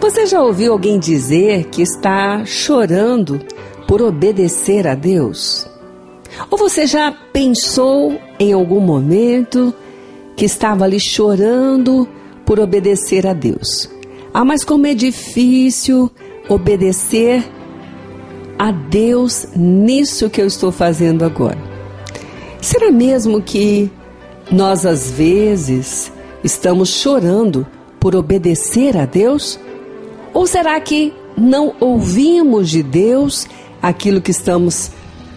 Você já ouviu alguém dizer que está chorando por obedecer a Deus? Ou você já pensou em algum momento que estava ali chorando por obedecer a Deus? Ah, mas como é difícil obedecer a Deus nisso que eu estou fazendo agora. Será mesmo que nós às vezes estamos chorando por obedecer a Deus? Ou será que não ouvimos de Deus aquilo que estamos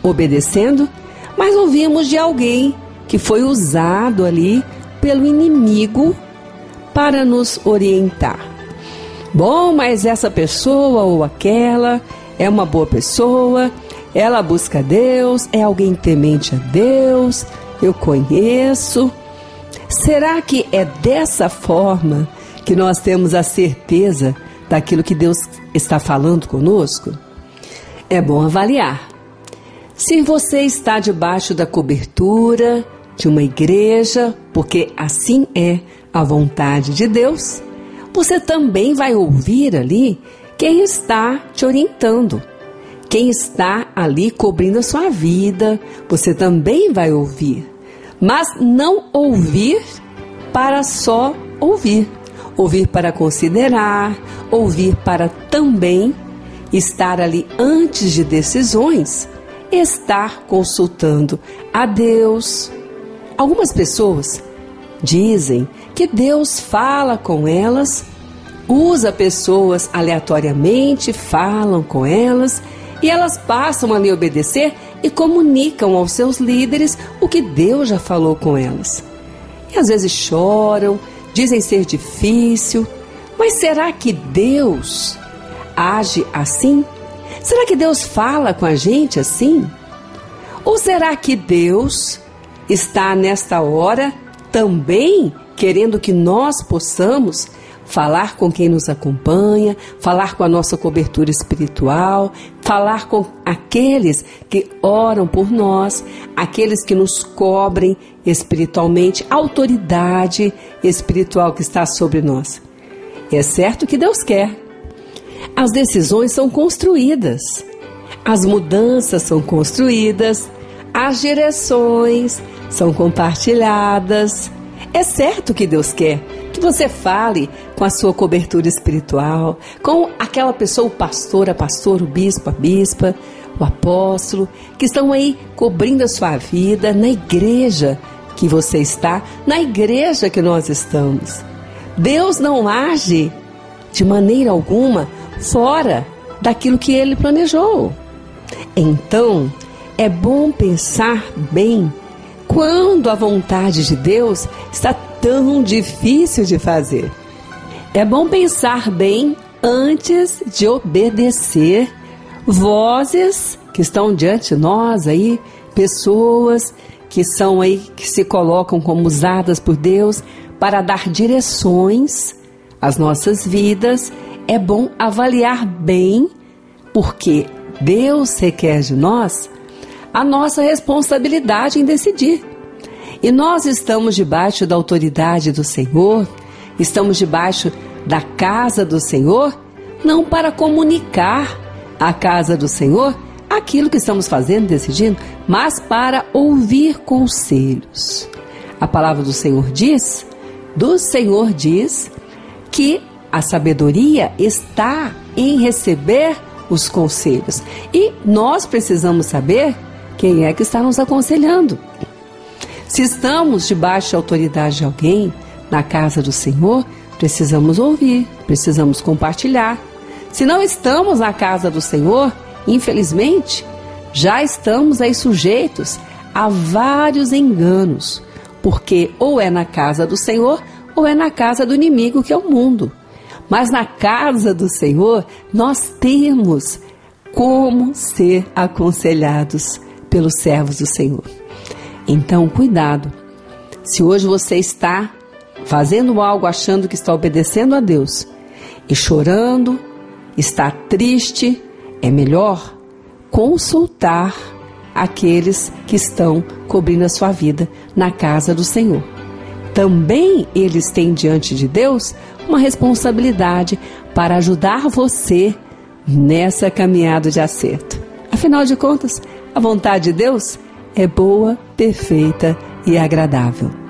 obedecendo, mas ouvimos de alguém que foi usado ali pelo inimigo para nos orientar? Bom, mas essa pessoa ou aquela é uma boa pessoa, ela busca Deus, é alguém temente a Deus, eu conheço. Será que é dessa forma que nós temos a certeza daquilo que Deus está falando conosco? É bom avaliar. Se você está debaixo da cobertura de uma igreja, porque assim é a vontade de Deus, você também vai ouvir ali quem está te orientando, quem está ali cobrindo a sua vida, você também vai ouvir. Mas não ouvir para só ouvir. Ouvir para considerar, ouvir para também estar ali antes de decisões, estar consultando a Deus. Algumas pessoas dizem que Deus fala com elas usa pessoas aleatoriamente, falam com elas e elas passam a me obedecer e comunicam aos seus líderes o que Deus já falou com elas. E às vezes choram, dizem ser difícil, mas será que Deus age assim? Será que Deus fala com a gente assim? Ou será que Deus está nesta hora também querendo que nós possamos falar com quem nos acompanha, falar com a nossa cobertura espiritual, falar com aqueles que oram por nós, aqueles que nos cobrem espiritualmente, a autoridade espiritual que está sobre nós. É certo que Deus quer. As decisões são construídas, as mudanças são construídas, as direções são compartilhadas. É certo que Deus quer que você fale com a sua cobertura espiritual, com aquela pessoa, o pastor, a pastora, o bispo, a bispa, o apóstolo, que estão aí cobrindo a sua vida na igreja que você está, na igreja que nós estamos. Deus não age de maneira alguma fora daquilo que ele planejou. Então, é bom pensar bem quando a vontade de Deus está tão difícil de fazer. É bom pensar bem antes de obedecer vozes que estão diante de nós aí, pessoas que são aí que se colocam como usadas por Deus para dar direções às nossas vidas. É bom avaliar bem porque Deus requer de nós a nossa responsabilidade em decidir. E nós estamos debaixo da autoridade do Senhor, estamos debaixo da casa do Senhor, não para comunicar à casa do Senhor aquilo que estamos fazendo, decidindo, mas para ouvir conselhos. A palavra do Senhor diz, do Senhor diz que a sabedoria está em receber os conselhos. E nós precisamos saber quem é que está nos aconselhando. Se estamos debaixo da autoridade de alguém na casa do Senhor, precisamos ouvir, precisamos compartilhar. Se não estamos na casa do Senhor, infelizmente, já estamos aí sujeitos a vários enganos, porque ou é na casa do Senhor ou é na casa do inimigo, que é o mundo. Mas na casa do Senhor, nós temos como ser aconselhados pelos servos do Senhor. Então, cuidado. Se hoje você está fazendo algo achando que está obedecendo a Deus e chorando, está triste, é melhor consultar aqueles que estão cobrindo a sua vida na casa do Senhor. Também eles têm diante de Deus uma responsabilidade para ajudar você nessa caminhada de acerto. Afinal de contas, a vontade de Deus é boa, perfeita e agradável.